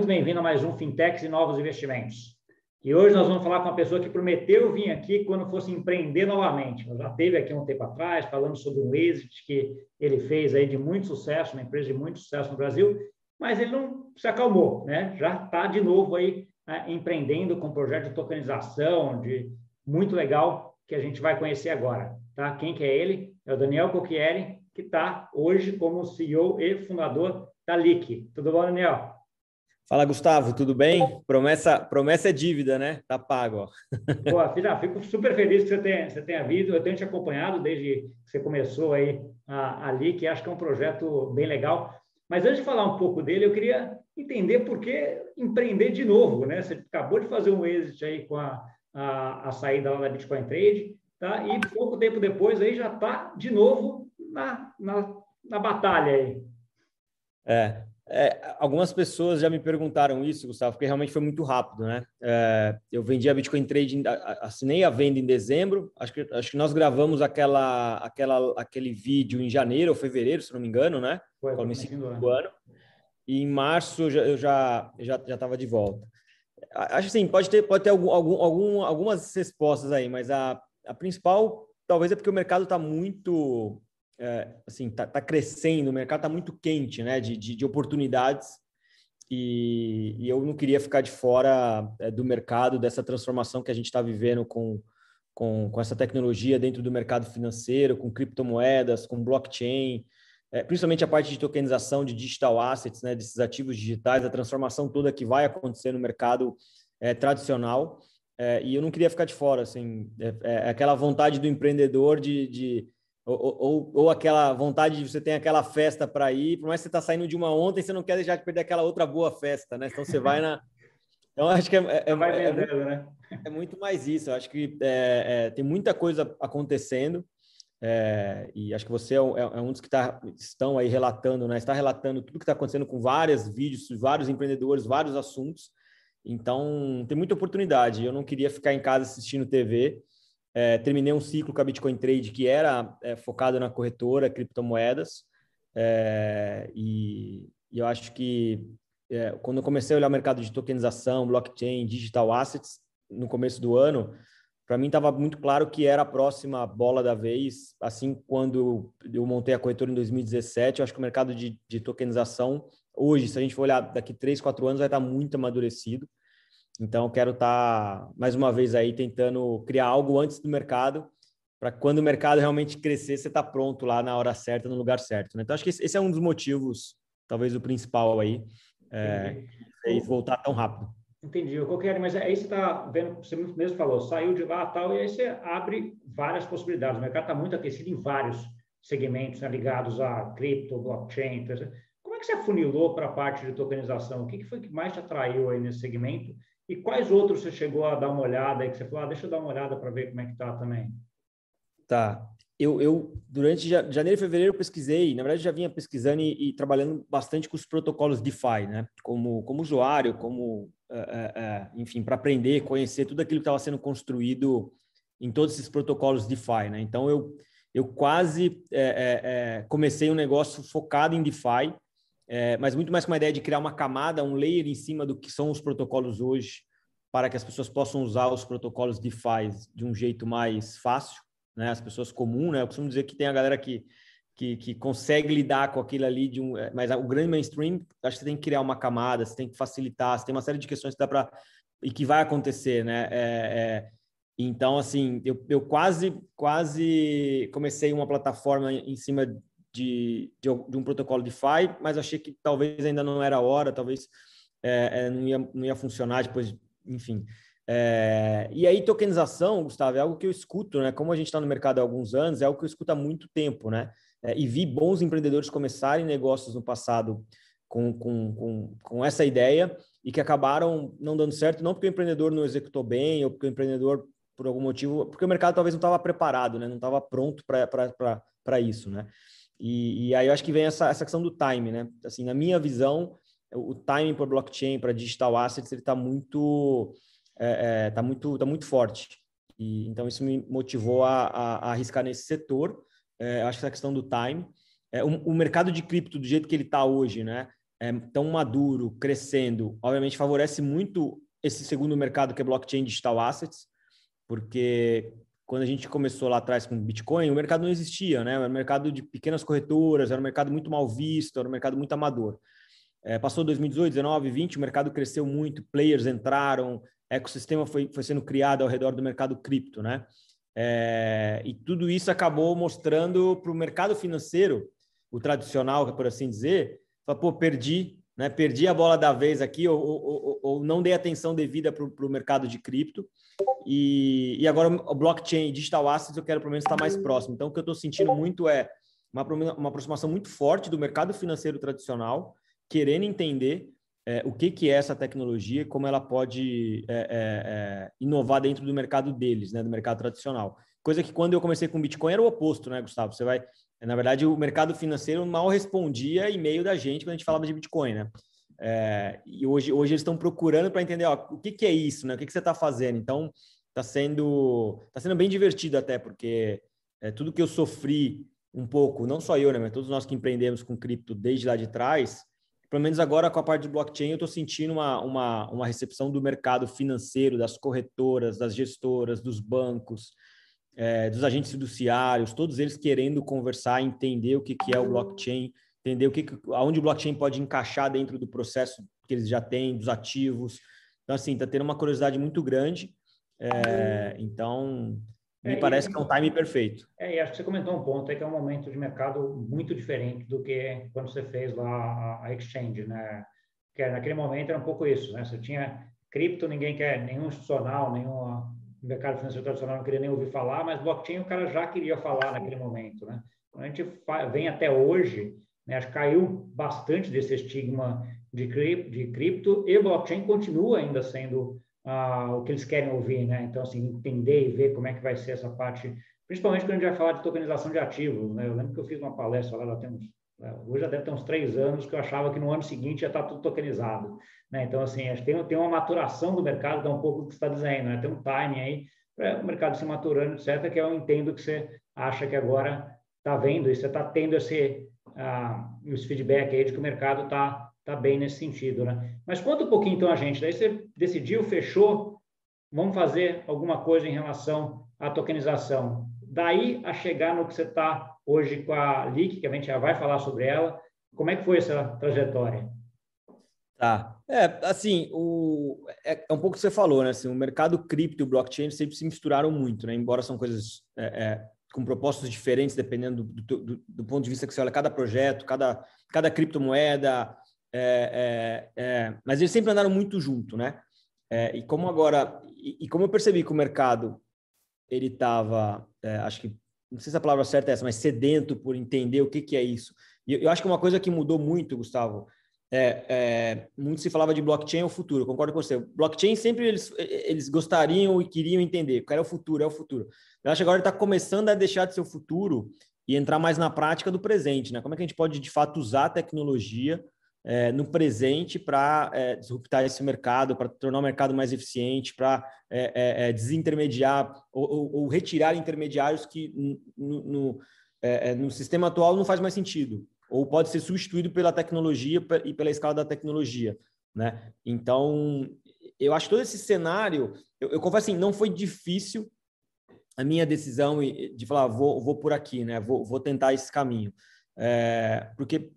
muito bem-vindo a mais um Fintechs e Novos Investimentos. E hoje nós vamos falar com uma pessoa que prometeu vir aqui quando fosse empreender novamente. Já teve aqui um tempo atrás, falando sobre um exit que ele fez aí de muito sucesso, uma empresa de muito sucesso no Brasil, mas ele não se acalmou, né? Já está de novo aí né, empreendendo com um projeto de tokenização, de muito legal, que a gente vai conhecer agora, tá? Quem que é ele? É o Daniel Cocchieri, que está hoje como CEO e fundador da LIC. Tudo bom, Daniel? Fala, Gustavo, tudo bem? Promessa, promessa é dívida, né? Tá pago. Ó. Pô, filha, fico super feliz que você tenha, você tenha vindo. Eu tenho te acompanhado desde que você começou aí a, a LIC, acho que é um projeto bem legal. Mas antes de falar um pouco dele, eu queria entender por que empreender de novo, né? Você acabou de fazer um exit aí com a, a, a saída lá da Bitcoin Trade, tá? E pouco tempo depois aí já está de novo na, na, na batalha aí. É, é, algumas pessoas já me perguntaram isso, Gustavo, porque realmente foi muito rápido, né? É, eu vendi a Bitcoin Trade, assinei a venda em dezembro. Acho que, acho que nós gravamos aquela, aquela, aquele vídeo em janeiro ou fevereiro, se não me engano, né? Foi, no início do ano. E em março eu já eu já já estava de volta. Acho assim, pode ter pode ter algum, algum algumas respostas aí, mas a, a principal talvez é porque o mercado está muito é, assim, tá, tá, crescendo, o mercado está muito quente, né, de, de, de oportunidades e, e, eu não queria ficar de fora é, do mercado, dessa transformação que a gente está vivendo com, com, com, essa tecnologia dentro do mercado financeiro, com criptomoedas, com blockchain, é, principalmente a parte de tokenização de digital assets, né, desses ativos digitais, a transformação toda que vai acontecer no mercado é, tradicional. É, e eu não queria ficar de fora, assim, é, é aquela vontade do empreendedor de, de ou, ou, ou, aquela vontade de você ter aquela festa para ir, por mais que você está saindo de uma ontem, você não quer deixar de perder aquela outra boa festa, né? Então você vai na. Então acho que é, é, é, é muito, né? é muito mais isso. Eu acho que é, é, tem muita coisa acontecendo. E acho que você é, um dos que tá, estão aí relatando, né? Está relatando tudo que está acontecendo com vários vídeos, vários empreendedores, vários assuntos. Então tem muita oportunidade. Eu não queria ficar em casa assistindo TV. É, terminei um ciclo com a Bitcoin Trade que era é, focado na corretora, criptomoedas, é, e, e, eu acho que é, quando eu comecei a olhar o mercado de tokenização, blockchain, digital assets, no começo do ano, para mim estava muito claro que era a próxima bola da vez. Assim, quando eu montei a corretora em 2017, eu acho que o mercado de, de tokenização, hoje, se a gente for olhar daqui três, quatro anos, vai estar muito amadurecido. Então, quero estar, tá, mais uma vez, aí tentando criar algo antes do mercado, para quando o mercado realmente crescer, você está pronto lá na hora certa, no lugar certo. Né? Então, acho que esse é um dos motivos, talvez o principal aí, é, é voltar tão rápido. Entendi. Qualquer, mas aí você está vendo, você mesmo falou, saiu de lá tal, e aí você abre várias possibilidades. O mercado está muito aquecido em vários segmentos né, ligados a cripto, blockchain. Como é que você afunilou para a parte de tokenização? O que, que foi que mais te atraiu aí nesse segmento? E quais outros você chegou a dar uma olhada aí que você falou, ah, deixa eu dar uma olhada para ver como é que tá também? Tá. Eu, eu, durante janeiro e fevereiro, pesquisei, na verdade, já vinha pesquisando e, e trabalhando bastante com os protocolos DeFi, né? Como, como usuário, como, é, é, enfim, para aprender, conhecer tudo aquilo que estava sendo construído em todos esses protocolos DeFi, né? Então, eu, eu quase é, comecei um negócio focado em DeFi, é, mas muito mais com a ideia de criar uma camada, um layer em cima do que são os protocolos hoje, para que as pessoas possam usar os protocolos DeFi de um jeito mais fácil, né? As pessoas comuns, né? Eu costumo dizer que tem a galera que, que, que consegue lidar com aquilo ali, de um, é, mas o grande mainstream, acho que você tem que criar uma camada, você tem que facilitar, você tem uma série de questões que dá para e que vai acontecer, né? É, é, então, assim, eu, eu quase, quase comecei uma plataforma em cima de, de, de, um protocolo DeFi, mas achei que talvez ainda não era a hora, talvez é, é, não, ia, não ia funcionar depois, enfim. É, e aí, tokenização, Gustavo, é algo que eu escuto, né? Como a gente está no mercado há alguns anos, é algo que eu escuto há muito tempo, né? É, e vi bons empreendedores começarem negócios no passado com, com, com, com essa ideia e que acabaram não dando certo, não porque o empreendedor não executou bem ou porque o empreendedor, por algum motivo, porque o mercado talvez não estava preparado, né? Não estava pronto para isso, né? E, e, aí eu acho que vem essa, essa questão do time, né? Assim, na minha visão, o timing para blockchain, para digital assets, ele está muito, é, é, tá muito, tá muito forte. E, então isso me motivou a, a, a arriscar nesse setor. É, acho que essa questão do time, é, o, o, mercado de cripto do jeito que ele está hoje, né? é, tão maduro, crescendo, obviamente favorece muito esse segundo mercado que é blockchain digital assets, porque quando a gente começou lá atrás com Bitcoin, o mercado não existia, né? Era um mercado de pequenas corretoras, era um mercado muito mal visto, era um mercado muito amador. É, passou 2018, 19, 20, o mercado cresceu muito, players entraram, ecossistema foi, foi sendo criado ao redor do mercado cripto, né? É, e tudo isso acabou mostrando para o mercado financeiro, o tradicional, por assim dizer, pô, perdi, né? Perdi a bola da vez aqui, ou, ou, ou não dei atenção devida para o mercado de cripto. E, e agora o blockchain digital assets eu quero pelo menos estar mais próximo. Então, o que eu estou sentindo muito é uma, uma aproximação muito forte do mercado financeiro tradicional, querendo entender é, o que, que é essa tecnologia e como ela pode é, é, é, inovar dentro do mercado deles, né, do mercado tradicional. Coisa que quando eu comecei com Bitcoin era o oposto, né, Gustavo? Você vai, na verdade, o mercado financeiro mal respondia e-mail da gente quando a gente falava de Bitcoin, né? É, e hoje, hoje eles estão procurando para entender ó, o que, que, é isso, né? O que, que você está fazendo? Então, está sendo, tá sendo bem divertido até, porque é, tudo que eu sofri um pouco, não só eu, né, mas todos nós que empreendemos com cripto desde lá de trás, pelo menos agora com a parte de blockchain, eu estou sentindo uma, uma, uma recepção do mercado financeiro, das corretoras, das gestoras, dos bancos, é, dos agentes fiduciários, todos eles querendo conversar, entender o que, que é o blockchain, entender o que, aonde o blockchain pode encaixar dentro do processo que eles já têm, dos ativos. Então, assim, está tendo uma curiosidade muito grande. É, então, me é, parece e, que é um time perfeito. É, e acho que você comentou um ponto, é que é um momento de mercado muito diferente do que quando você fez lá a, exchange, né? Que naquele momento era um pouco isso, né? Você tinha cripto, ninguém quer, nenhum institucional, nenhum mercado financeiro tradicional não queria nem ouvir falar, mas blockchain o cara já queria falar naquele momento, né? Quando a gente vem até hoje, né, acho que caiu bastante desse estigma de cripto, de cripto e blockchain continua ainda sendo ah, o que eles querem ouvir, né? Então, assim, entender e ver como é que vai ser essa parte, principalmente quando a gente vai falar de tokenização de ativos, né? Eu lembro que eu fiz uma palestra lá, já temos, né? hoje já deve ter uns três anos, que eu achava que no ano seguinte já está tudo tokenizado, né? Então, assim, acho que tem, tem uma maturação do mercado, dá um pouco do que você está dizendo, né? Tem um timing aí para o mercado se maturando, etc., que eu entendo que você acha que agora está vendo e você está tendo esse, ah, esse feedback aí de que o mercado está tá bem nesse sentido, né? Mas conta um pouquinho então a gente. Daí você decidiu, fechou, vamos fazer alguma coisa em relação à tokenização. Daí a chegar no que você está hoje com a LIC, que a gente já vai falar sobre ela. Como é que foi essa trajetória? Tá. É, assim, o, é, é um pouco o que você falou, né? Assim, o mercado cripto e o blockchain sempre se misturaram muito, né? Embora são coisas é, é, com propósitos diferentes, dependendo do, do, do, ponto de vista que você olha cada projeto, cada, cada criptomoeda, é, é, é, mas eles sempre andaram muito junto, né? É, e como agora, e, e, como eu percebi que o mercado ele estava, acho que não sei se a palavra certa é essa, mas sedento por entender o que, que é isso. E eu, eu acho que uma coisa que mudou muito, Gustavo, é, é, muito se falava de blockchain é o futuro, concordo com você. Blockchain sempre eles, eles gostariam e queriam entender, qual é o futuro, é o futuro. Eu acho que agora está começando a deixar de ser o futuro e entrar mais na prática do presente, né? Como é que a gente pode de fato usar a tecnologia é, no presente para é, disruptar esse mercado, para tornar o mercado mais eficiente, para é, é, é, desintermediar ou, ou, ou, retirar intermediários que no, no, é, no, sistema atual não faz mais sentido, ou pode ser substituído pela tecnologia e pela escala da tecnologia. Né? Então, eu acho todo esse cenário, eu, eu confesso assim, não foi difícil a minha decisão de falar, vou, vou por aqui, né? vou, vou tentar esse caminho. porque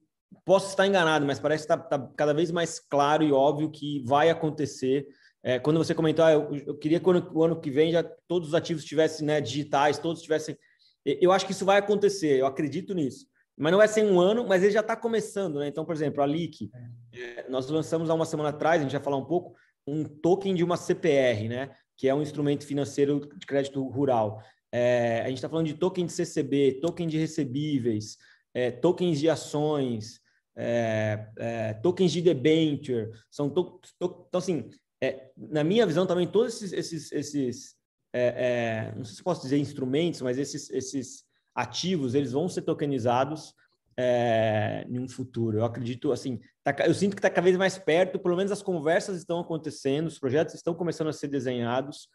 posso estar enganado, mas parece que está tá cada vez mais claro e óbvio que vai acontecer. É, quando você comentou, ah, eu, eu, queria que o ano que vem já todos os ativos estivessem né, digitais, todos tivessem. Eu acho que isso vai acontecer, eu acredito nisso. Mas não vai ser um ano, mas ele já está começando, né? Então, por exemplo, a LIC, é, nós lançamos há uma semana atrás, a gente vai falar um pouco, um token de uma CPR, né? Que é um instrumento financeiro de crédito rural. É, a gente está falando de token de CCB, token de recebíveis, é, tokens de ações, é, é, tokens de debenture, são to, to, então assim, é, na minha visão também todos esses, esses, esses é, é, não sei se posso dizer instrumentos, mas esses, esses ativos eles vão ser tokenizados é, em um futuro. Eu acredito assim, tá, eu sinto que está cada vez mais perto, pelo menos as conversas estão acontecendo, os projetos estão começando a ser desenhados.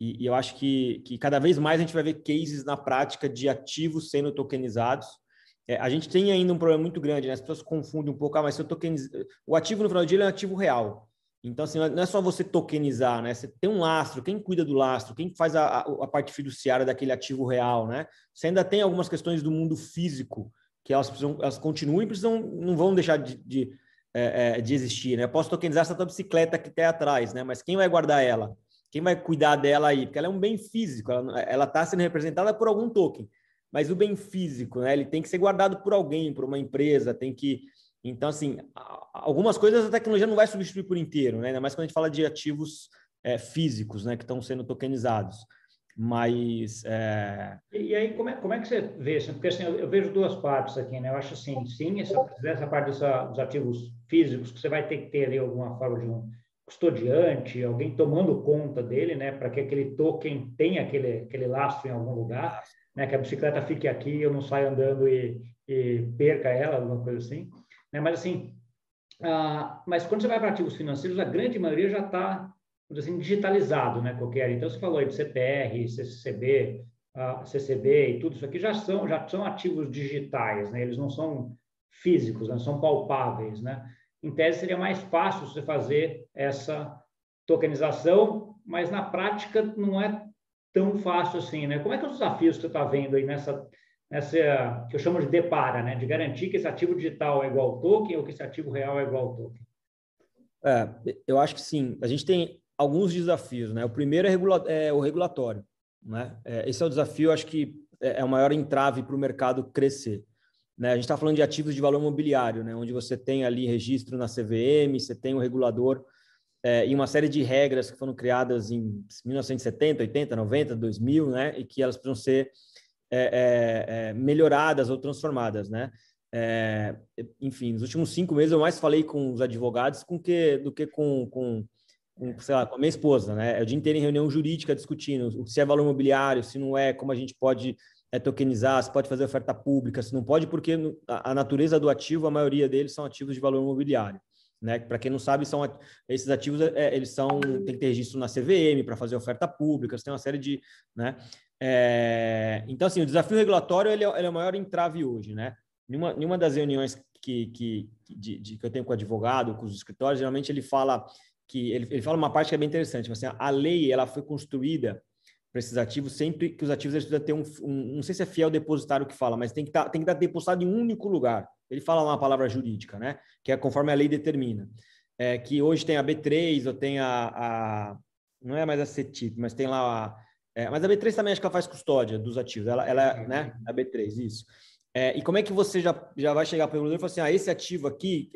E, e, eu acho que, que cada vez mais a gente vai ver cases na prática de ativos sendo tokenizados é, a gente tem ainda um problema muito grande, né? As pessoas confundem um pouco, ah, mas se eu. O ativo no final do dia é um ativo real. Então, assim, não é só você tokenizar, né? Você tem um lastro, quem cuida do lastro, quem faz a, a, parte fiduciária daquele ativo real, né? Você ainda tem algumas questões do mundo físico que elas, precisam, elas continuam e precisam, não vão deixar de, de, é, é de existir, né? Eu posso tokenizar essa bicicleta que tem atrás, né? Mas quem vai guardar ela? Quem vai cuidar dela aí? Porque ela é um bem físico, ela está sendo representada por algum token mas o bem físico, né? Ele tem que ser guardado por alguém, por uma empresa, tem que. Então, assim, algumas coisas a tecnologia não vai substituir por inteiro, né? Ainda mais quando a gente fala de ativos é, físicos, né? Que estão sendo tokenizados. Mas. É... E, aí, como é, como é que você vê isso? Porque assim, eu, eu vejo duas partes aqui, né? Eu acho assim, sim, essa, essa parte dessa, dos ativos físicos, que você vai ter que ter ali alguma forma de um custodiante, alguém tomando conta dele, né? Para que aquele token tenha aquele, aquele lastro em algum lugar né, que a bicicleta fique aqui, eu não saio andando e, e perca ela, alguma coisa assim. Né? Mas assim, ah, mas quando você vai para ativos financeiros, a grande maioria já está assim, digitalizado, né, qualquer. Então você falou aí de CPR, CCB, ah, CCB e tudo isso aqui já são já são ativos digitais, né? Eles não são físicos, não são palpáveis, né? Em tese seria mais fácil você fazer essa tokenização, mas na prática não é tão fácil assim, né? Como é que os desafios que você está vendo aí nessa, nessa, que eu chamo de depara, né? De garantir que esse ativo digital é igual ao token ou que esse ativo real é igual ao token? É, eu acho que sim. A gente tem alguns desafios, né? O primeiro é, regula é o regulatório, né? É, esse é o desafio, acho que é, é o maior entrave para o mercado crescer. Né? A gente está falando de ativos de valor imobiliário, né? Onde você tem ali registro na CVM, você tem o regulador é, e uma série de regras que foram criadas em 1970, 80, 90, 2000, né, e que elas precisam ser é, é, é, melhoradas ou transformadas, né? É, enfim, nos últimos cinco meses eu mais falei com os advogados com que, do que com, com, com, sei lá, com a minha esposa, né? É o dia inteiro em reunião jurídica discutindo se é valor imobiliário, se não é, como a gente pode é, tokenizar, se pode fazer oferta pública, se não pode, porque a, a natureza do ativo, a maioria deles são ativos de valor imobiliário. Né? Para quem não sabe, são esses ativos, é, eles são tem que ter registro na CVM para fazer oferta pública, tem uma série de, né? É, então, assim, o desafio regulatório ele é, ele é o maior entrave hoje, né? Numa, numa das reuniões que, que, de, de, que eu tenho com o advogado, com os escritórios, geralmente ele fala que ele, ele fala uma parte que é bem interessante, assim, a lei ela foi construída para esses ativos sempre que os ativos eles precisam ter um, um, não sei se é fiel depositário que fala, mas tem que tá, tem que estar depositado em um único lugar. Ele fala uma palavra jurídica, né? Que é conforme a lei determina. É, que hoje tem a B3 ou tem a, a não é mais a CETIP, mas tem lá a, é, mas a B3 também acho que ela faz custódia dos ativos. Ela, ela né? A B3, isso. É, e como é que você já, já vai chegar para o regulador e falar assim, ah, esse ativo aqui,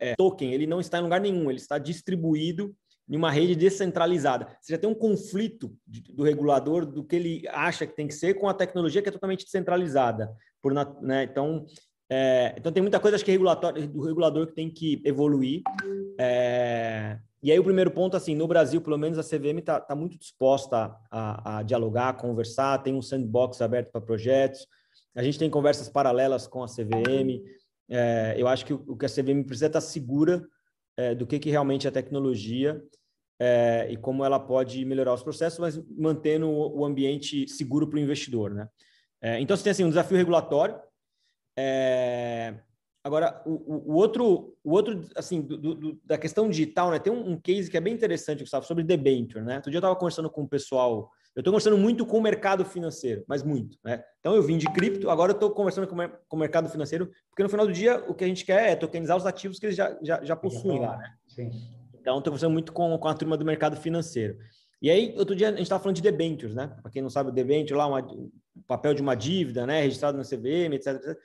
é, token, ele não está em lugar nenhum, ele está distribuído em uma rede descentralizada. Você já tem um conflito de, do regulador do que ele acha que tem que ser com a tecnologia que é totalmente descentralizada. Por, né? Então, é, então tem muita coisa acho que regulatório, do regulador que tem que evoluir. É, e aí o primeiro ponto, assim, no Brasil, pelo menos a CVM está tá muito disposta a, a, dialogar, a conversar, tem um sandbox aberto para projetos. A gente tem conversas paralelas com a CVM. É, eu acho que o, o que a CVM precisa é estar tá segura é, do que, que realmente é tecnologia é, e como ela pode melhorar os processos, mas mantendo o, o ambiente seguro para o investidor. Né? É, então, você tem assim, um desafio regulatório. É, agora, o, o, outro, o outro assim, do, do, da questão digital, né, tem um, um, case que é bem interessante, Gustavo, sobre debenture. Né? Outro dia eu estava conversando com o pessoal eu estou conversando muito com o mercado financeiro, mas muito. Né? Então, eu vim de cripto, agora eu estou conversando com, com, o mercado financeiro, porque no final do dia o que a gente quer é tokenizar os ativos que eles já, já, já possuem lá. Né? Sim. Então, estou conversando muito com, com a turma do mercado financeiro. E aí, outro dia, a gente estava falando de debentures, né? Para quem não sabe, o debenture lá, uma, o papel de uma dívida, né? Registrado na CVM, etc, etc.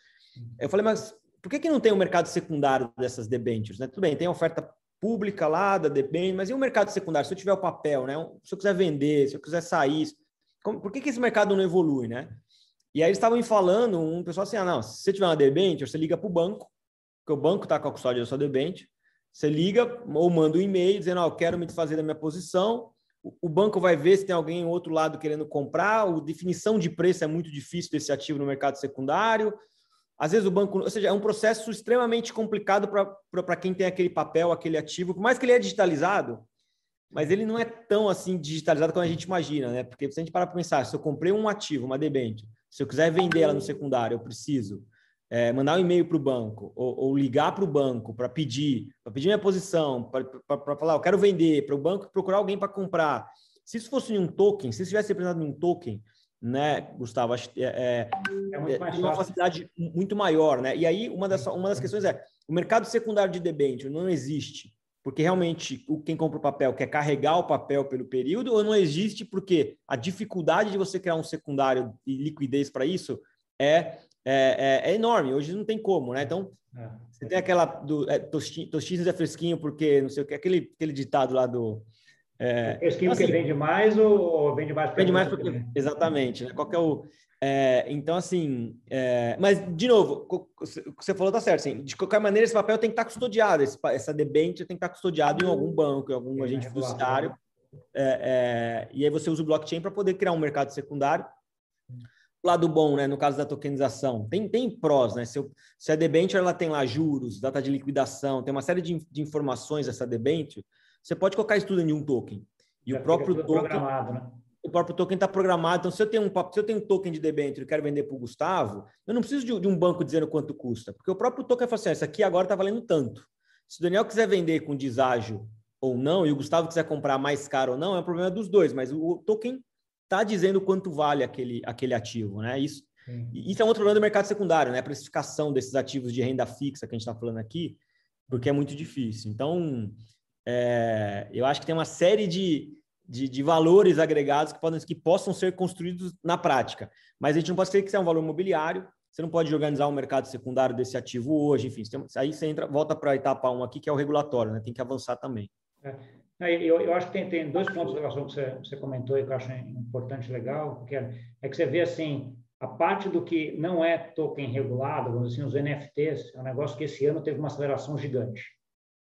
Eu falei, mas por que, que não tem o um mercado secundário dessas debentures? Né? Tudo bem, tem oferta pública lá da debênture, mas e o mercado secundário? Se eu tiver o papel, né? Se eu quiser vender, se eu quiser sair, como, por que, que esse mercado não evolui, né? E aí eles estavam me falando, um pessoal assim, ah, não, se você tiver uma debênture, você liga para o banco, porque o banco está com a custódia da sua debênture, você liga ou manda um e-mail dizendo, ah, eu quero me desfazer da minha posição, o banco vai ver se tem alguém em outro lado querendo comprar, a definição de preço é muito difícil desse ativo no mercado secundário, às vezes o banco, ou seja, é um processo extremamente complicado para quem tem aquele papel, aquele ativo, por mais que ele é digitalizado, mas ele não é tão assim digitalizado como a gente imagina, né? Porque se a gente parar para pensar, se eu comprei um ativo, uma debênture, Se eu quiser vender ela no secundário, eu preciso é, mandar um e-mail para o banco ou, ou ligar para o banco para pedir, para pedir minha posição, para falar, eu quero vender, para o banco procurar alguém para comprar. Se isso fosse em um token, se isso tivesse representado em um token, né, Gustavo? Acho, é, é, é, é uma facilidade muito maior, né? E aí, uma das, uma das questões é: o mercado secundário de debênture não existe porque realmente quem compra o papel quer carregar o papel pelo período ou não existe porque a dificuldade de você criar um secundário e liquidez para isso é, é, é, é, enorme. Hoje não tem como, né? Então, é. você tem aquela do é, tostinhos é fresquinho porque não sei o que, aquele, aquele ditado lá do é, fresquinho então, assim, porque vende mais ou vende mais? Vende mais porque, exatamente, né? Qual é o... É, então, assim, é, mas, de novo, o que você falou tá certo, assim, de qualquer maneira, esse papel tem que estar custodiado, esse, essa debênture tem que estar custodiado em algum banco, em algum agente fiduciário, é, é, e aí você usa o blockchain para poder criar um mercado secundário. Lado bom, né, no caso da tokenização, tem, tem prós, né? Se, eu, se a debenture ela tem lá juros, data de liquidação, tem uma série de, de informações essa debenture, você pode colocar isso tudo em um token. E Já o próprio token. Né? O próprio token está programado. Então, se eu tenho um, se eu tenho um token de debênture e quero vender para o Gustavo, eu não preciso de, de, um banco dizendo quanto custa, porque o próprio token fala assim: ah, isso aqui agora está valendo tanto. Se o Daniel quiser vender com deságio ou não, e o Gustavo quiser comprar mais caro ou não, é um problema dos dois, mas o, token está dizendo quanto vale aquele, aquele ativo, né? Isso, isso é um outro problema do mercado secundário, né? A precificação desses ativos de renda fixa que a gente está falando aqui, porque é muito difícil. Então, é, eu acho que tem uma série de, de, de, valores agregados que, podem, que possam ser construídos na prática. Mas a gente não pode esquecer que isso é um valor imobiliário, você não pode organizar um mercado secundário desse ativo hoje, enfim. Aí você entra, volta para a etapa 1 aqui, que é o regulatório, né? tem que avançar também. É. Eu, eu, acho que tem, tem dois pontos de relação que você, você comentou e que eu acho importante e legal, porque é, é que você vê assim, a parte do que não é token regulado, assim, os NFTs, é um negócio que esse ano teve uma aceleração gigante.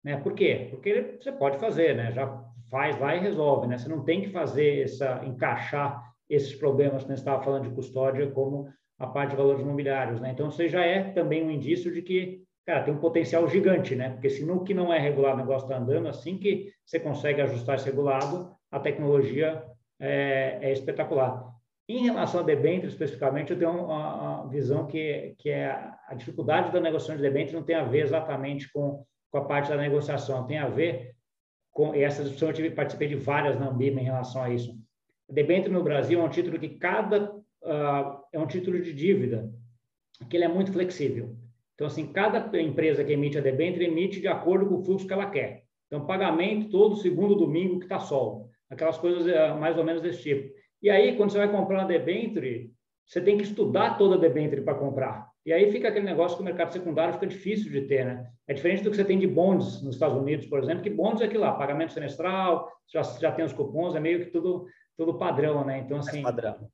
Né? Por quê? Porque você pode fazer, né? já faz lá e resolve. Né? Você não tem que fazer essa, encaixar esses problemas que você estava falando de custódia como a parte de valores imobiliários. Né? Então, você já é também um indício de que cara, tem um potencial gigante, né? Porque se no que não é regulado o negócio está andando, assim que você consegue ajustar esse regulado, a tecnologia é, é espetacular. Em relação a debênture, especificamente, eu tenho uma, uma, visão que, que é a dificuldade da negociação de debênture não tem a ver exatamente com com a parte da negociação, tem a ver com essa discussão eu tive, participei de várias na Ambima em relação a isso. Debênture no Brasil é um título que cada uh, é um título de dívida, que ele é muito flexível. Então assim, cada empresa que emite a debênture emite de acordo com o fluxo que ela quer. Então pagamento todo segundo domingo que está sol, aquelas coisas uh, mais ou menos desse tipo. E aí quando você vai comprar uma debênture, você tem que estudar toda a debênture para comprar. E aí fica aquele negócio que o mercado secundário fica difícil de ter, né? É diferente do que você tem de bonds nos Estados Unidos, por exemplo, que bonds é aquilo lá, pagamento semestral, já, já tem os cupons, é meio que tudo, tudo padrão, né? Então, assim,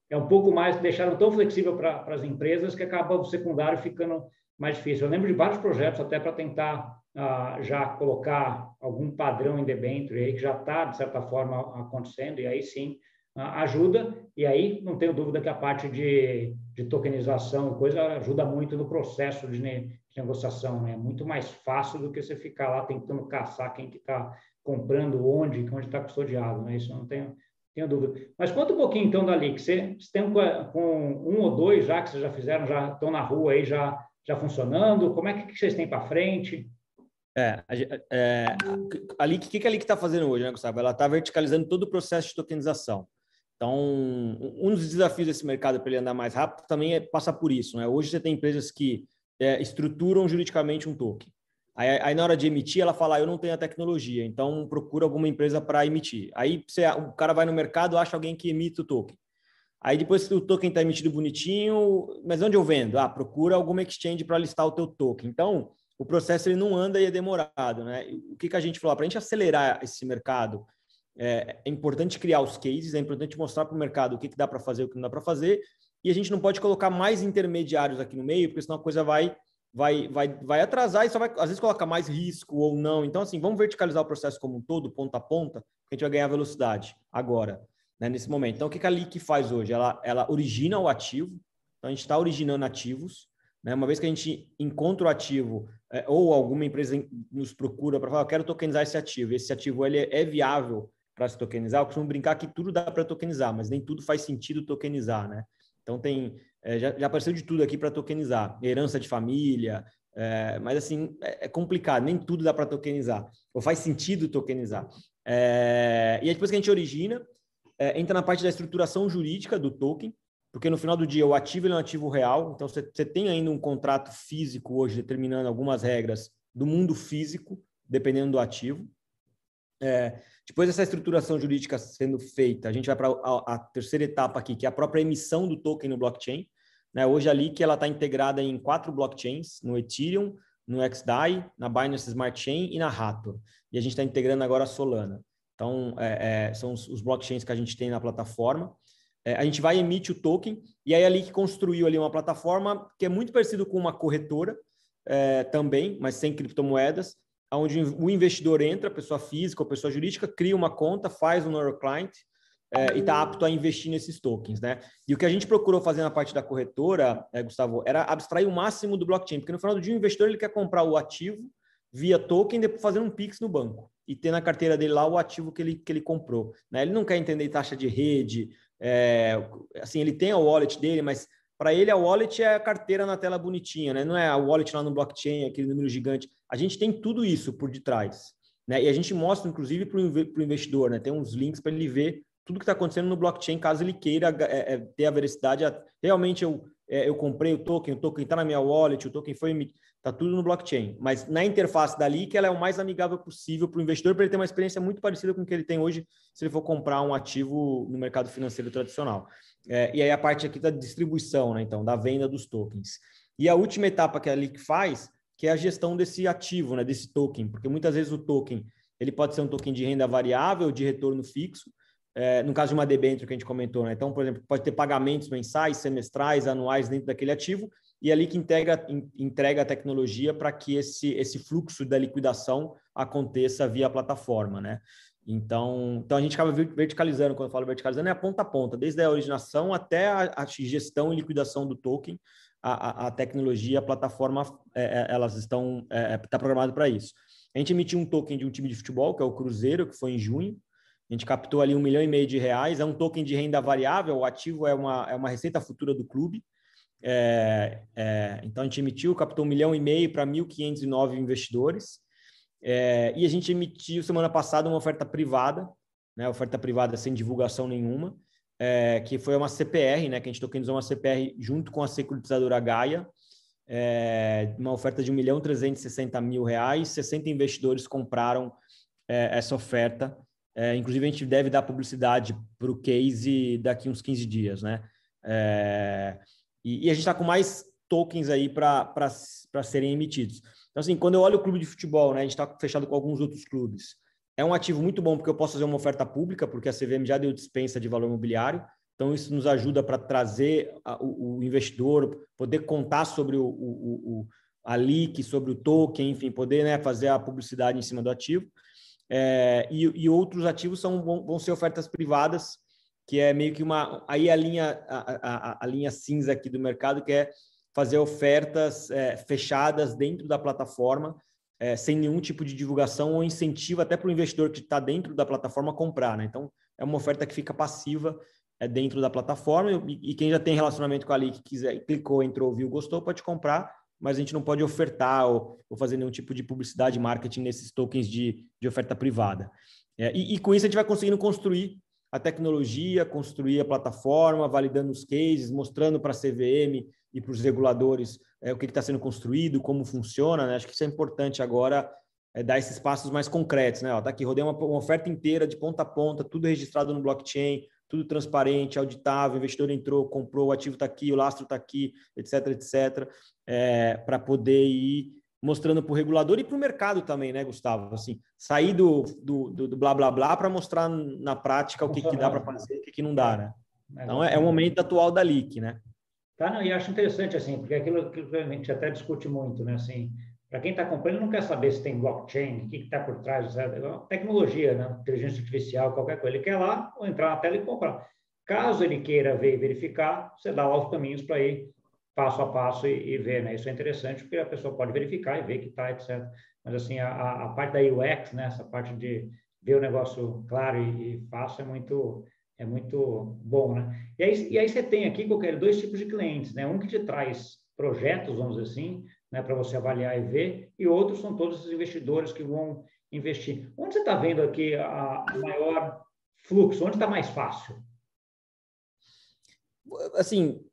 é um pouco mais, deixaram tão flexível para as empresas que acaba o secundário ficando mais difícil. Eu lembro de vários projetos até para tentar ah, já colocar algum padrão em debênture aí que já está, de certa forma, acontecendo, e aí sim ajuda, e aí não tenho dúvida que a parte de, de tokenização coisa ajuda muito no processo de, ne, de negociação, né? É muito mais fácil do que você ficar lá tentando caçar quem que está comprando, onde, onde está custodiado, né? Isso eu não tenho, tenho dúvida. Mas conta um pouquinho então da que você, você tem com, com um ou dois já que vocês já fizeram, já estão na rua aí, já, já funcionando, como é que, que vocês têm para frente? É, é, a Leak, o que, que a Leak está fazendo hoje, né, Gustavo? Ela está verticalizando todo o processo de tokenização. Então, um dos desafios desse mercado para ele andar mais rápido também é passar por isso. Né? Hoje você tem empresas que é, estruturam juridicamente um token. Aí, aí, na hora de emitir, ela fala: ah, Eu não tenho a tecnologia, então procura alguma empresa para emitir. Aí você, o cara vai no mercado, acha alguém que emite o token. Aí depois que o token está emitido bonitinho, mas onde eu vendo? Ah, procura alguma exchange para listar o teu token. Então, o processo ele não anda e é demorado. Né? O que, que a gente falou? Para a gente acelerar esse mercado é, é importante criar os cases, é importante mostrar para o mercado o que, que dá para fazer, o que não dá para fazer, e a gente não pode colocar mais intermediários aqui no meio, porque senão a coisa vai vai, vai, vai atrasar e só vai, às vezes, colocar mais risco ou não. Então, assim, vamos verticalizar o processo como um todo, ponta a ponta, que a gente vai ganhar velocidade agora, né, nesse momento. Então, o que a Leak faz hoje? Ela, ela origina o ativo, então a gente está originando ativos, né? Uma vez que a gente encontra o ativo é, ou alguma empresa nos procura para falar, eu quero tokenizar esse ativo, esse ativo ele é, é viável para se tokenizar, eu costumo brincar que tudo dá para tokenizar, mas nem tudo faz sentido tokenizar, né? Então tem é, já, já, apareceu de tudo aqui para tokenizar, herança de família, é, mas assim é, é, complicado, nem tudo dá para tokenizar, ou faz sentido tokenizar. É, e aí, depois que a gente origina, entra na parte da estruturação jurídica do token, porque no final do dia o ativo é um ativo real, então você tem ainda um contrato físico hoje determinando algumas regras do mundo físico, dependendo do ativo. É, depois dessa estruturação jurídica sendo feita, a gente vai para a, a, terceira etapa aqui, que é a própria emissão do token no blockchain. Né? Hoje ali que ela está integrada em quatro blockchains, no Ethereum, no XDAI, na Binance Smart Chain e na Hathor. E a gente está integrando agora a Solana. Então, é, é, são os, os, blockchains que a gente tem na plataforma. É, a gente vai emitir o token, e aí ali que construiu ali uma plataforma que é muito parecido com uma corretora é, também, mas sem criptomoedas, onde o investidor entra, pessoa física ou pessoa jurídica, cria uma conta, faz um neuroclient é, e está apto a investir nesses tokens, né? E o que a gente procurou fazer na parte da corretora, é, Gustavo, era abstrair o máximo do blockchain, porque no final do dia o investidor ele quer comprar o ativo via token, depois fazer um Pix no banco e ter na carteira dele lá o ativo que ele, que ele comprou. Né? Ele não quer entender taxa de rede, é, assim, ele tem a wallet dele, mas para ele, a wallet é a carteira na tela bonitinha, né? Não é a wallet lá no blockchain, aquele número gigante. A gente tem tudo isso por detrás, né? E a gente mostra, inclusive, para o investidor, né? Tem uns links para ele ver tudo que está acontecendo no blockchain, caso ele queira é, é, ter a veracidade. Realmente, eu, é, eu comprei o token, o token está na minha wallet, o token foi emitido, está tudo no blockchain. Mas na interface da que ela é o mais amigável possível para o investidor, para ele ter uma experiência muito parecida com o que ele tem hoje, se ele for comprar um ativo no mercado financeiro tradicional. É, e aí a parte aqui da distribuição, né? Então, da venda dos tokens. E a última etapa que a Leak faz, que é a gestão desse ativo, né? Desse token, porque muitas vezes o token ele pode ser um token de renda variável, de retorno fixo, é, no caso de uma debênture que a gente comentou, né? Então, por exemplo, pode ter pagamentos mensais, semestrais, anuais dentro daquele ativo, e ali que integra, in, entrega a tecnologia para que esse, esse fluxo da liquidação aconteça via plataforma, né? Então, então a gente acaba verticalizando, quando eu falo verticalizando, é a ponta a ponta, desde a originação até a, a gestão e liquidação do token, a, a, a tecnologia, a plataforma, é, é elas estão é, é tá programado para isso. A gente emitiu um token de um time de futebol, que é o Cruzeiro, que foi em junho. A gente captou ali um milhão e meio de reais. É um token de renda variável, o ativo é uma, é uma receita futura do clube. É, é, então, a gente emitiu, captou um milhão e meio para 1.509 investidores. É, e a gente emitiu semana passada uma oferta privada, né, oferta privada sem divulgação nenhuma, é, que foi uma CPR, né, que a gente tokenizou uma CPR junto com a securitizadora Gaia, é, uma oferta de 1 milhão 360 mil reais, 60 investidores compraram é, essa oferta, inclusive a gente deve dar publicidade para o case daqui uns 15 dias, né? É, e, e, a gente está com mais tokens aí para serem emitidos. Então, assim, quando eu olho o clube de futebol, né, a gente está fechado com alguns outros clubes. É um ativo muito bom porque eu posso fazer uma oferta pública, porque a CVM já deu dispensa de valor imobiliário. Então, isso nos ajuda para trazer a, o, o, investidor, poder contar sobre o, o, o, a leak, sobre o token, enfim, poder né, fazer a publicidade em cima do ativo. É, e, e, outros ativos são, vão, vão, ser ofertas privadas, que é meio que uma. Aí a linha, a, a, a linha cinza aqui do mercado, que é fazer ofertas é, fechadas dentro da plataforma, é, sem nenhum tipo de divulgação ou incentivo até para o investidor que está dentro da plataforma comprar. Né? Então, é uma oferta que fica passiva é, dentro da plataforma e, e, quem já tem relacionamento com a Ali, que quiser, clicou, entrou, viu, gostou, pode comprar, mas a gente não pode ofertar ou, ou fazer nenhum tipo de publicidade, marketing nesses tokens de, de oferta privada. É, e, e com isso a gente vai conseguindo construir a tecnologia, construir a plataforma, validando os cases, mostrando para a CVM e para os reguladores é, o que está sendo construído, como funciona. Né? Acho que isso é importante agora, é, dar esses passos mais concretos. Né? Está aqui, rodei uma, uma, oferta inteira de ponta a ponta, tudo registrado no blockchain, tudo transparente, auditável, o investidor entrou, comprou, o ativo está aqui, o lastro está aqui, etc, etc, é, para poder ir mostrando para o regulador e para o mercado também, né, Gustavo? Assim, sair do, do, do, do blá blá blá para mostrar na prática o que, que dá para fazer e o que, que não dá, né? Então é, é o momento atual da LIC, né? Tá, não, e acho interessante, assim, porque aquilo, aquilo que a gente até discute muito, né, assim, para quem está comprando, não quer saber se tem blockchain, o que está por trás, é tecnologia, né, inteligência artificial, qualquer coisa. Ele quer lá, ou entrar na tela e comprar. Caso ele queira ver e verificar, você dá lá os caminhos para ir passo a passo e, e, ver, né? Isso é interessante porque a pessoa pode verificar e ver que está, etc. Mas, assim, a, a parte da UX, né, essa parte de ver o negócio claro e, e fácil é muito é muito bom, né? E aí, e aí você tem aqui qualquer dois tipos de clientes, né? Um que te traz projetos, vamos dizer assim, né, para você avaliar e ver, e outros são todos os investidores que vão investir. Onde você está vendo aqui a, a maior fluxo? Onde está mais fácil? Assim,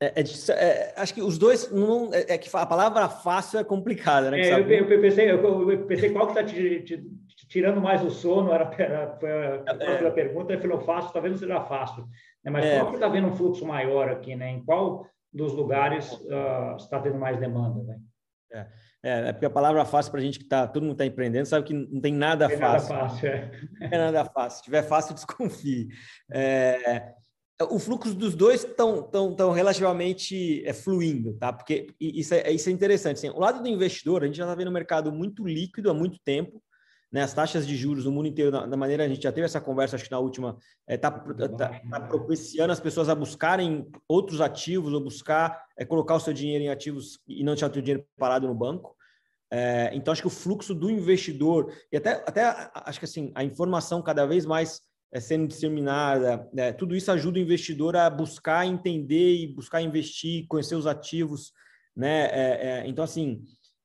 é, é, é, acho que os dois não é, é, que a palavra fácil é complicada, né? É, eu, eu, pensei, eu, pensei qual que está te, te, te, tirando mais o sono era, era foi a, a pergunta. Ele falou fácil, talvez não seja fácil, né? mas qual que está vendo um fluxo maior aqui, né? Em qual dos lugares uh, está tendo mais demanda, né? É. É, porque a palavra fácil para a gente que tá, todo mundo está empreendendo, sabe que não tem nada tem fácil. Nada fácil é. Não é nada fácil. Se tiver fácil, desconfie. É, o fluxo dos dois estão tão, tão relativamente é, fluindo, tá? Porque isso é, isso é interessante. Assim, o lado do investidor, a gente já está vendo o mercado muito líquido há muito tempo, né, as taxas de juros no mundo inteiro, da, da, maneira a gente já teve essa conversa, acho que na última, está é, tá, tá, tá propiciando as pessoas a buscarem outros ativos ou buscar é, colocar o seu dinheiro em ativos e não deixar o seu dinheiro parado no banco. É, então, acho que o fluxo do investidor, e até, até acho que assim, a informação cada vez mais é, sendo disseminada, né, tudo isso ajuda o investidor a buscar entender e buscar investir, conhecer os ativos. Né? É, é, então, assim,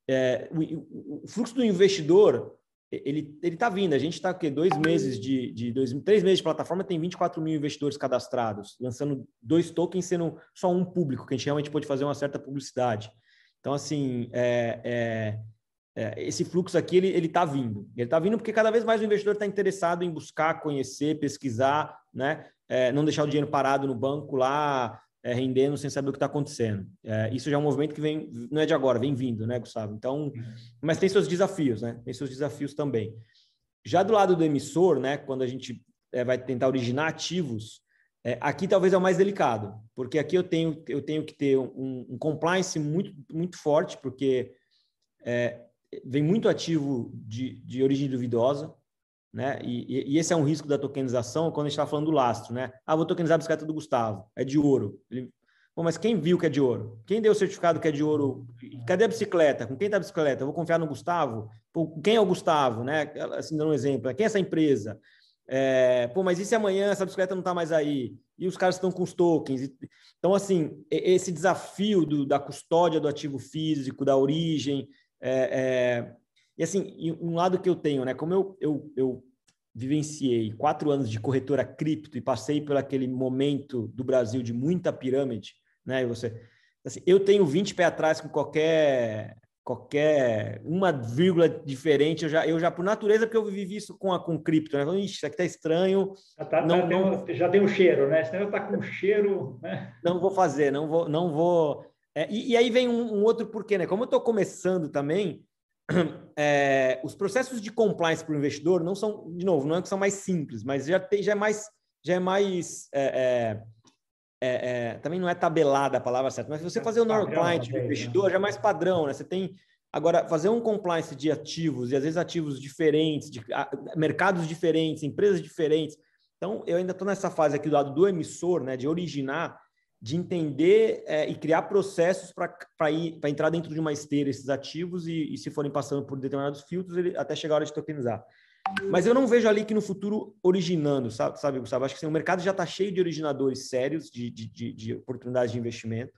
é, o, o fluxo do investidor ele está vindo. A gente está aqui dois meses de, de dois, três meses de plataforma, tem 24 mil investidores cadastrados, lançando dois tokens, sendo só um público, que a gente realmente pode fazer uma certa publicidade. Então, assim, é, é, esse fluxo aqui ele ele está vindo. Ele está vindo porque cada vez mais o investidor está interessado em buscar, conhecer, pesquisar, né? É, não deixar o dinheiro parado no banco lá, é, rendendo sem saber o que está acontecendo. É, isso já é um movimento que vem, não é de agora, vem vindo, né, Gustavo? Então, mas tem seus desafios, né? Tem seus desafios também. Já do lado do emissor, né, quando a gente é, vai tentar originar ativos, é, aqui talvez é o mais delicado, porque aqui eu tenho, eu tenho que ter um, um compliance muito, muito forte, porque é, vem muito ativo de, de origem duvidosa, né? E, e, esse é um risco da tokenização quando a gente está falando do lastro, né? Ah, vou tokenizar a bicicleta do Gustavo, é de ouro. Ele, mas quem viu que é de ouro? Quem deu o certificado que é de ouro? Cadê a bicicleta? Com quem está a bicicleta? Eu vou confiar no Gustavo? Pô, quem é o Gustavo? Né? Assim, dando um exemplo. Quem é essa empresa? É, pô, mas e se amanhã essa bicicleta não está mais aí? E os caras estão com os tokens? Então, assim, esse desafio do, da custódia do ativo físico, da origem, é, é, e assim, um lado que eu tenho, né? Como eu, eu, eu vivenciei quatro anos de corretora cripto e passei por aquele momento do Brasil de muita pirâmide, né? E você, assim, eu tenho 20 pés atrás com qualquer qualquer uma vírgula diferente, eu já, eu já por natureza, porque eu vivi isso com a com cripto, né? Ixi, isso aqui tá estranho. Já, tá, não, não, já tem um cheiro, né? Senão tá com cheiro, né? Não vou fazer, não vou, não vou. É, e, e, aí vem um, um outro porquê, né? Como eu estou começando também, é, os processos de compliance para o investidor não são, de novo, não é que são mais simples, mas já, tem, já é mais, já é mais é, é, é, é também não é tabelada a palavra certa, mas se você fazer o normal client do investidor, né? já é mais padrão, né? Você tem agora fazer um compliance de ativos e às vezes ativos diferentes, de mercados diferentes, empresas diferentes. Então, eu ainda estou nessa fase aqui do lado do emissor, né, de originar de entender é, e criar processos para entrar dentro de uma esteira esses ativos e, e, se forem passando por determinados filtros, ele, até chegar a hora de tokenizar. Mas eu não vejo ali que no futuro originando, sabe, sabe Gustavo? Acho que assim, o mercado já está cheio de originadores sérios, de, de, de, de oportunidades de investimento.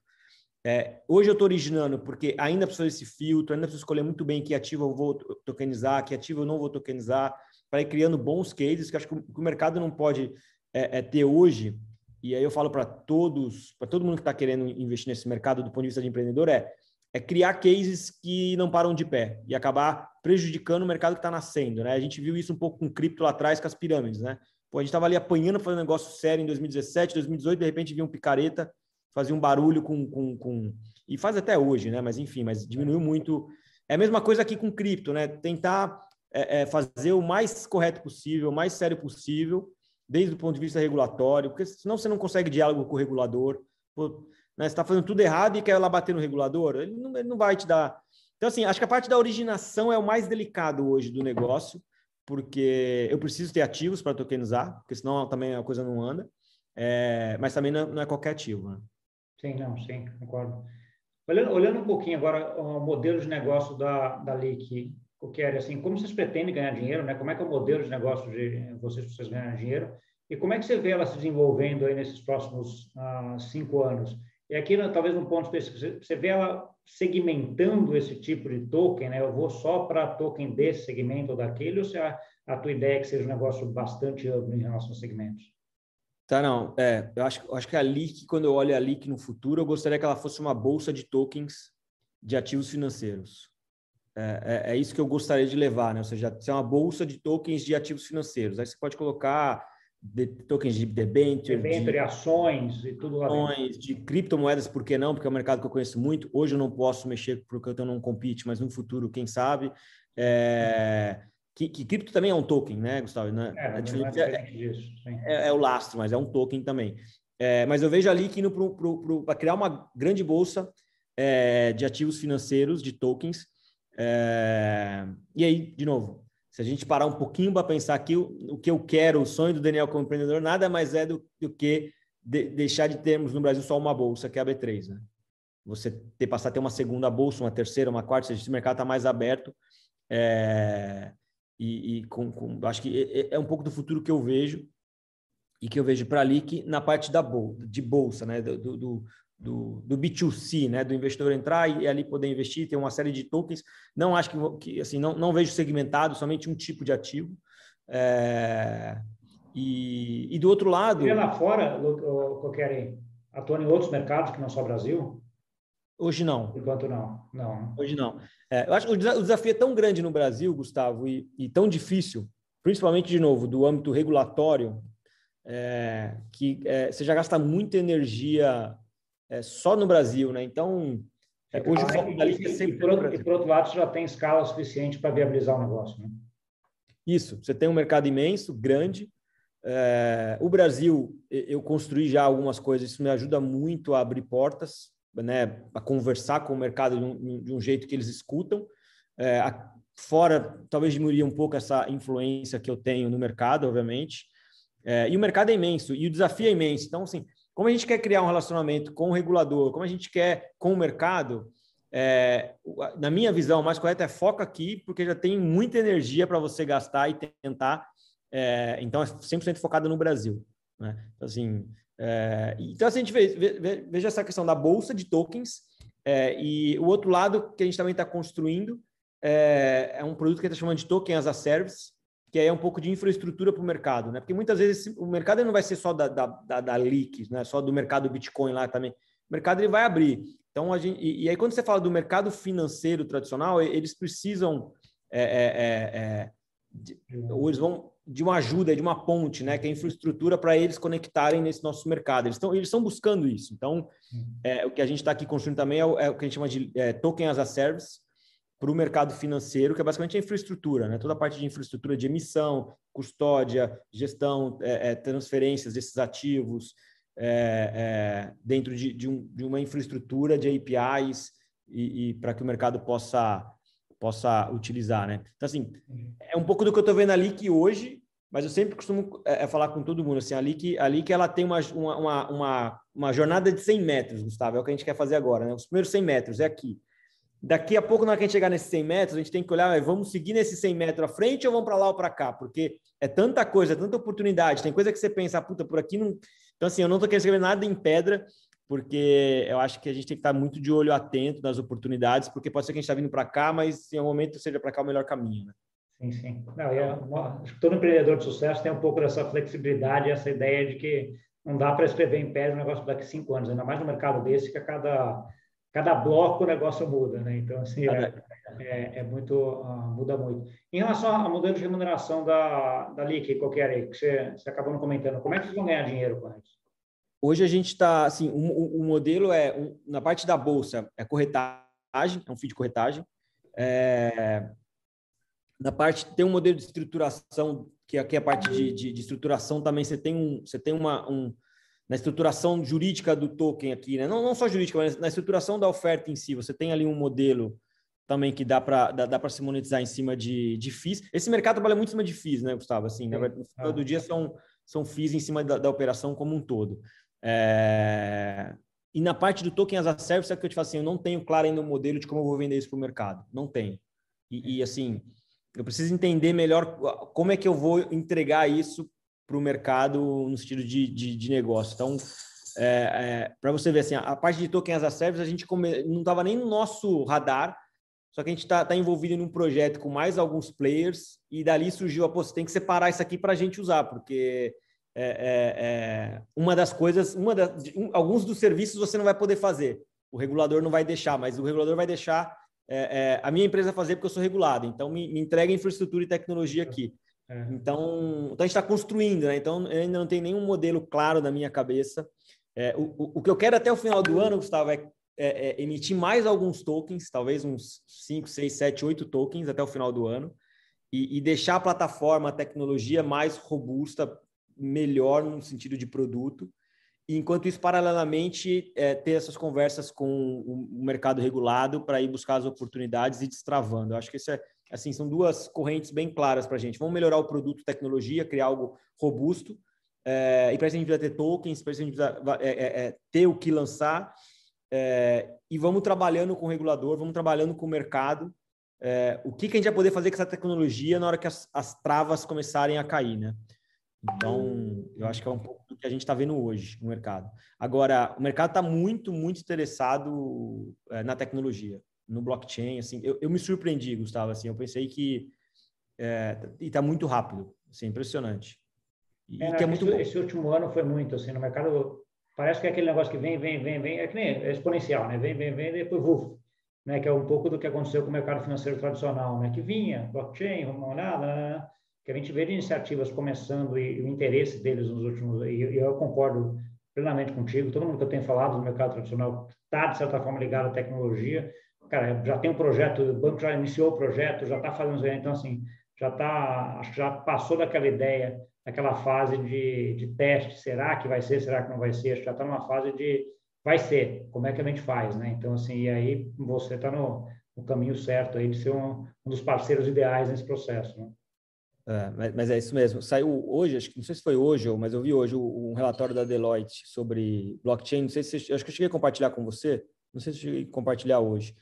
É, hoje eu estou originando porque ainda preciso desse filtro, ainda preciso escolher muito bem que ativo eu vou tokenizar, que ativo eu não vou tokenizar, para ir criando bons cases, que acho que o, que o mercado não pode é, é, ter hoje e aí eu falo para todos, para todo mundo que está querendo investir nesse mercado do ponto de vista de empreendedor, é, é criar cases que não param de pé e acabar prejudicando o mercado que está nascendo. Né? A gente viu isso um pouco com cripto lá atrás, com as pirâmides. Né? Pô, a gente estava ali apanhando, fazendo negócio sério em 2017, 2018, de repente vinha um picareta, fazia um barulho com, com, com... E faz até hoje, né? mas enfim, mas diminuiu muito. É a mesma coisa aqui com cripto, né? tentar é, é, fazer o mais correto possível, o mais sério possível, desde o ponto de vista regulatório, porque senão você não consegue diálogo com o regulador. Né, você está fazendo tudo errado e quer lá bater no regulador, ele não, ele não vai te dar. Então, assim, acho que a parte da originação é o mais delicado hoje do negócio, porque eu preciso ter ativos para tokenizar, porque senão também a coisa não anda, é, mas também não é, não é, qualquer ativo. Né? Sim, não, sim, concordo. Olhando, olhando um pouquinho agora o modelo de negócio da, da LIC, o que é assim, como vocês pretendem ganhar dinheiro, né? Como é que é o modelo de negócio de vocês, vocês ganhar dinheiro? E como é que você vê ela se desenvolvendo aí nesses próximos uh, cinco anos? E aqui, talvez um ponto específico, você vê ela segmentando esse tipo de token, né? Eu vou só para token desse segmento ou daquele, ou se a, a tua ideia é que seja um negócio bastante amplo em relação aos segmentos? Tá, não. É, eu acho, eu acho que a LIC, quando eu olho a LIC no futuro, eu gostaria que ela fosse uma bolsa de tokens de ativos financeiros. É, é, é isso que eu gostaria de levar, né? Ou seja, ser uma bolsa de tokens de ativos financeiros. Aí você pode colocar de, tokens de debenture, debenture de ações e tudo lá ações, de criptomoedas, por que não? Porque é um mercado que eu conheço muito. Hoje eu não posso mexer porque eu não compete, mas no futuro, quem sabe. É, que, que cripto também é um token, né, Gustavo? Não é, é, é, é, disso, é, é, o lastro, mas é um token também. É, mas eu vejo ali que indo para criar uma grande bolsa é, de ativos financeiros, de tokens. E aí, de novo, se a gente parar um pouquinho para pensar aqui, o, o, que eu quero, o sonho do Daniel como empreendedor, nada mais é do, do que de, deixar de termos no Brasil só uma bolsa, que é a B3. Né? Você ter, passar a ter uma segunda bolsa, uma terceira, uma quarta, seja, esse mercado está mais aberto. É, e, e com, com, acho que é, é, é, um pouco do futuro que eu vejo e que eu vejo para ali que na parte da bolsa, de bolsa, né? do, do, do, do B2C, né, do investidor entrar e, ali poder investir, tem uma série de tokens. Não acho que, que assim, não, não vejo segmentado, somente um tipo de ativo. É, e, e do outro lado. E lá fora, qualquer atuando em outros mercados que não só Brasil? Hoje não. Enquanto não, não. Hoje não. É, eu acho que o desafio é tão grande no Brasil, Gustavo, e, e tão difícil, principalmente de novo do âmbito regulatório, é, que é, você já gasta muita energia é, só no Brasil, né? Então, é, hoje ah, o foco da lista é sempre. E por, outro, e por outro lado, você já tem escala suficiente para viabilizar o negócio, né? Isso, você tem um mercado imenso, grande. É, o Brasil, eu construí já algumas coisas, isso me ajuda muito a abrir portas, né, a conversar com o mercado de um, de um jeito que eles escutam. É, a, fora, talvez diminuir um pouco essa influência que eu tenho no mercado, obviamente. É, e o mercado é imenso, e o desafio é imenso. Então, assim, como a gente quer criar um relacionamento com o regulador, como a gente quer com o mercado, é, na minha visão, o mais correto é foca aqui, porque já tem muita energia para você gastar e tentar. É, então, é 100% focado no Brasil. Né? Então, assim, é, então, assim, a gente veja essa questão da bolsa de tokens é, e o outro lado que a gente também está construindo é, é, um produto que a gente está chamando de token as a service, que aí é um pouco de infraestrutura para o mercado, né? Porque muitas vezes o mercado não vai ser só da, da, da, da né? Só do mercado Bitcoin lá também. O mercado ele vai abrir. Então, a gente, e, e aí quando você fala do mercado financeiro tradicional, eles precisam é, é, é, é de, eles vão de uma ajuda, de uma ponte, né? Que é a infraestrutura para eles conectarem nesse nosso mercado. Eles estão eles estão buscando isso. Então, é, o que a gente está aqui construindo também é o, é o, que a gente chama de token as a service para o mercado financeiro, que é basicamente a infraestrutura, né? toda a parte de infraestrutura de emissão, custódia, gestão, é, é, transferências desses ativos é, é dentro de, de, um, de, uma infraestrutura de APIs e, e para que o mercado possa, possa utilizar. Né? Então, assim, é um pouco do que eu estou vendo ali que hoje, mas eu sempre costumo é, é, falar com todo mundo, assim, ali que, ali que ela tem uma, uma, uma, uma jornada de 100 metros, Gustavo, é o que a gente quer fazer agora. Né? Os primeiros 100 metros é aqui daqui a pouco, na hora que a gente chegar nesses 100 metros, a gente tem que olhar, vamos seguir nesses 100 metros à frente ou vamos para lá ou para cá? Porque é tanta coisa, tanta oportunidade, tem coisa que você pensa, ah, puta, por aqui não... Então, assim, eu não estou querendo escrever nada em pedra, porque eu acho que a gente tem que estar muito de olho atento nas oportunidades, porque pode ser que a gente está vindo para cá, mas em algum momento seja para cá o melhor caminho, né? Sim, sim. Não, é, todo empreendedor de sucesso tem um pouco dessa flexibilidade, essa ideia de que não dá para escrever em pedra um negócio daqui a cinco anos, ainda mais no mercado desse, que a cada cada bloco o negócio muda, né? Então, assim, é, é, é muito, uh, muda muito. Em relação à mudança de remuneração da, da LIC, qualquer aí, que você, você acabou não comentando, como é que vocês vão ganhar dinheiro com isso? Hoje a gente está, assim, o, o, modelo é, um, na parte da bolsa, é corretagem, é um fio de corretagem. É, na parte, tem um modelo de estruturação, que aqui é a parte de, de, de estruturação também, você tem, um, você tem uma, um, na estruturação jurídica do token aqui, né? não, não só jurídica, mas na estruturação da oferta em si. Você tem ali um modelo também que dá para dá, dá se monetizar em cima de, de FIIs. Esse mercado trabalha muito em cima de FIIs, né, Gustavo? Assim, né? no final do dia são, são FIIs em cima da, da operação como um todo. É... E na parte do token as a service, é que eu te falo assim, eu não tenho claro ainda o modelo de como eu vou vender isso para o mercado. Não tenho. E, e, assim, eu preciso entender melhor como é que eu vou entregar isso para o mercado no sentido de, de, de negócio. Então, é, é, para você ver assim, a, parte de token as a service a gente come, não estava nem no nosso radar, só que a gente está tá envolvido em um projeto com mais alguns players e dali surgiu a pô, você tem que separar isso aqui para a gente usar, porque é, é, é, uma das coisas, uma um, alguns dos serviços você não vai poder fazer, o regulador não vai deixar, mas o regulador vai deixar é, a minha empresa fazer porque eu sou regulado, então me, me entrega infraestrutura e tecnologia aqui. É. Então, então a gente está construindo, né? Então ainda não tem nenhum modelo claro na minha cabeça. O, o, o, que eu quero até o final do ano, Gustavo, é, é emitir mais alguns tokens, talvez uns 5, 6, 7, 8 tokens até o final do ano, e, e deixar a plataforma, a tecnologia mais robusta melhor no sentido de produto. E, enquanto isso, paralelamente, é, ter essas conversas com o mercado regulado para ir buscar as oportunidades e destravando. Eu acho que isso é, assim, são duas correntes bem claras para a gente. Vamos melhorar o produto, tecnologia, criar algo robusto. É, e para isso a gente precisa ter tokens, para isso a gente precisa é, é, é ter o que lançar. É, e vamos trabalhando com o regulador, vamos trabalhando com o mercado. o que, que a gente vai poder fazer com essa tecnologia na hora que as, as travas começarem a cair, né? Então, eu acho que é um pouco do que a gente está vendo hoje no mercado. Agora, o mercado está muito, muito interessado é, na tecnologia, no blockchain. Assim, eu, eu, me surpreendi, Gustavo. Assim, eu pensei que é, está muito rápido, assim, impressionante. E, é, que é muito esse, esse, último ano foi muito assim no mercado. Parece que é aquele negócio que vem, vem, vem, vem, é que nem é exponencial, né? Vem, vem, vem, e depois vuf, né? Que é um pouco do que aconteceu com o mercado financeiro tradicional, né? Que vinha blockchain, né? que a gente vê de iniciativas começando e, e o interesse deles nos últimos, e, e, eu concordo plenamente contigo, todo mundo que eu tenho falado no mercado tradicional está, de certa forma, ligado à tecnologia, cara, já tem um projeto, o banco já iniciou o projeto, já está fazendo, então, assim, já que já passou daquela ideia, daquela fase de, de teste, será que vai ser, será que não vai ser, acho que já está numa fase de vai ser, como é que a gente faz, né? Então, assim, e aí você está no, no, caminho certo aí de ser um, um dos parceiros ideais nesse processo, né? É, mas, mas, é isso mesmo. Saiu hoje, acho que não sei se foi hoje, mas eu vi hoje um relatório da Deloitte sobre blockchain. Não sei se acho que eu cheguei a compartilhar com você. Não sei se eu cheguei a compartilhar hoje.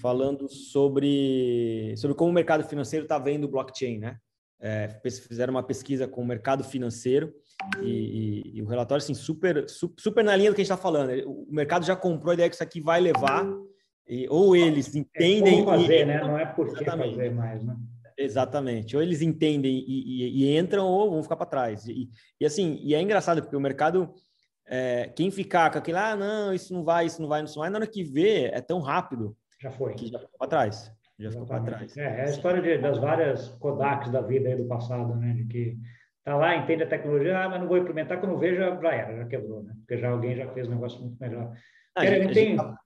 Falando sobre sobre como o mercado financeiro está vendo o blockchain, né? É, fizeram uma pesquisa com o mercado financeiro e, e, e o relatório assim super, super na linha do que a gente está falando. O mercado já comprou a ideia que isso aqui vai levar e, ou eles é entendem é fazer, e, né? Não é por que fazer mais, né? Exatamente. Ou eles entendem e, entram ou vão ficar para trás. E, e, assim, e é engraçado porque o mercado, é, quem ficar com aquele, ah, não, isso não vai, isso não vai, isso não vai, na hora que vê, é tão rápido. Já foi. Que já ficou para trás. Já ficou para trás. É, é, a história de, das várias Kodaks da vida aí do passado, né? De que tá lá, entende a tecnologia, ah, mas não vou implementar, quando vejo, já era, já quebrou, né? Porque já alguém já fez um negócio muito melhor. Ah, a gente, tem... Tá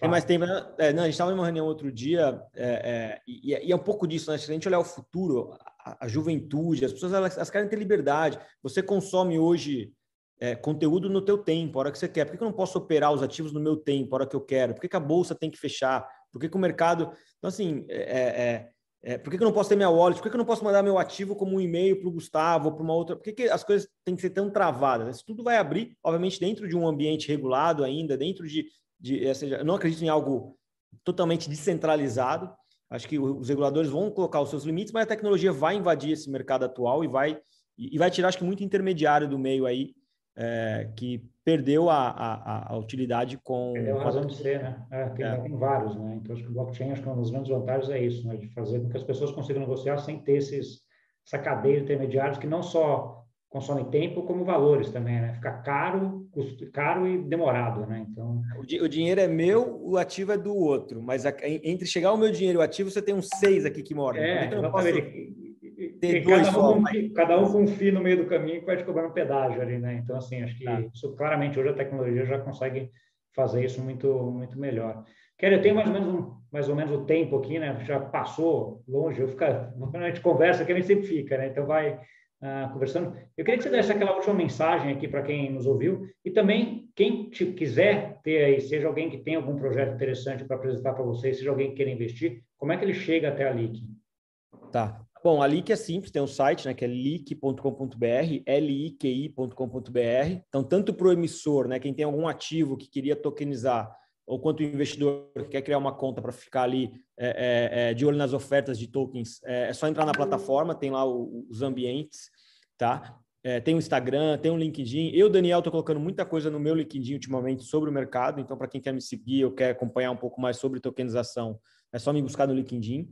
tem mais tempo. É, não, a gente estava em uma reunião outro dia, é, é, e, e, é um pouco disso, né? Se a gente olhar o futuro, a, a juventude, as pessoas elas, elas, querem ter liberdade. Você consome hoje é, conteúdo no teu tempo, a hora que você quer. Por que, eu não posso operar os ativos no meu tempo, a hora que eu quero? Por que, que a bolsa tem que fechar? Por que, que o mercado. Então, assim, é, é, é por que, que eu não posso ter minha wallet? Por que, que eu não posso mandar meu ativo como um e-mail para o Gustavo ou para uma outra? Por que, que as coisas têm que ser tão travadas? Isso tudo vai abrir, obviamente, dentro de um ambiente regulado ainda, dentro de de, ou seja, eu não acredito em algo totalmente descentralizado. Acho que os reguladores vão colocar os seus limites, mas a tecnologia vai invadir esse mercado atual e vai e vai tirar, acho que muito intermediário do meio aí é, que perdeu a, a, a, utilidade com. Perdeu a razão de ser, né? É, tem, é. tem, vários, né? Então, acho que o blockchain, acho que uma das grandes vantagens é isso, né? De fazer com que as pessoas consigam negociar sem ter esses, essa cadeia de intermediários que não só consome tempo como valores também, né? Fica caro, custo, caro e demorado, né? Então o, di o, dinheiro é meu, o ativo é do outro, mas a, entre chegar o meu dinheiro e o ativo você tem uns seis aqui que moram. É, então, ter dois cada, um, mas... cada um com um fio no meio do caminho que vai te cobrar um pedágio ali, né? Então assim acho que tá. isso claramente hoje a tecnologia já consegue fazer isso muito muito melhor. Quero, eu tenho mais ou menos um, mais ou menos o tempo aqui, né? Já passou longe, eu fica, quando a gente conversa, que a gente sempre fica, né? Então vai uh, conversando. Eu queria que você desse aquela última mensagem aqui para quem nos ouviu e também quem te quiser ter aí, seja alguém que tem algum projeto interessante para apresentar para vocês, seja alguém que queira investir, como é que ele chega até a LIC? Tá. Bom, a LIC é simples, tem um site, né, que é lic.com.br, liki.com.br. Então, tanto para o emissor, né, quem tem algum ativo que queria tokenizar, ou quanto o investidor que quer criar uma conta para ficar ali é, é, é, de olho nas ofertas de tokens, é, é só entrar na plataforma, tem lá o, os ambientes, tá? É, tem o Instagram, tem o LinkedIn. Eu, Daniel, estou colocando muita coisa no meu LinkedIn ultimamente sobre o mercado. Então, para quem quer me seguir ou quer acompanhar um pouco mais sobre tokenização, é só me buscar no LinkedIn.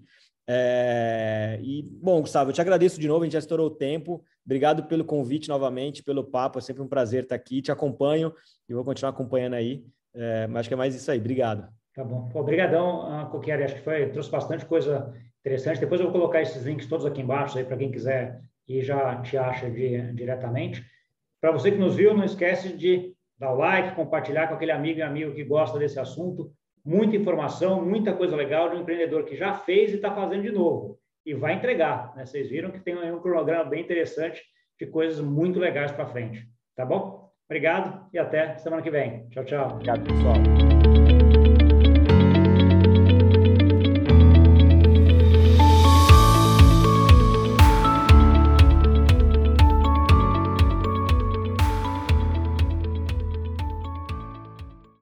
É... E, bom, Gustavo, eu te agradeço de novo, a gente já estourou o tempo. Obrigado pelo convite novamente, pelo papo. É sempre um prazer estar aqui. Te acompanho e vou continuar acompanhando aí. É... Mas acho que é mais isso aí. Obrigado. Tá bom. Obrigadão, Coquieri. Acho que foi, trouxe bastante coisa interessante. Depois eu vou colocar esses links todos aqui embaixo aí para quem quiser e já te acha de, diretamente. Para você que nos viu, não esquece de dar o like, compartilhar com aquele amigo e amigo que gosta desse assunto. Muita informação, muita coisa legal de um empreendedor que já fez e está fazendo de novo. E vai entregar. Né? Vocês viram que tem um cronograma bem interessante de coisas muito legais para frente. Tá bom? Obrigado e até semana que vem. Tchau, tchau. Obrigado, pessoal.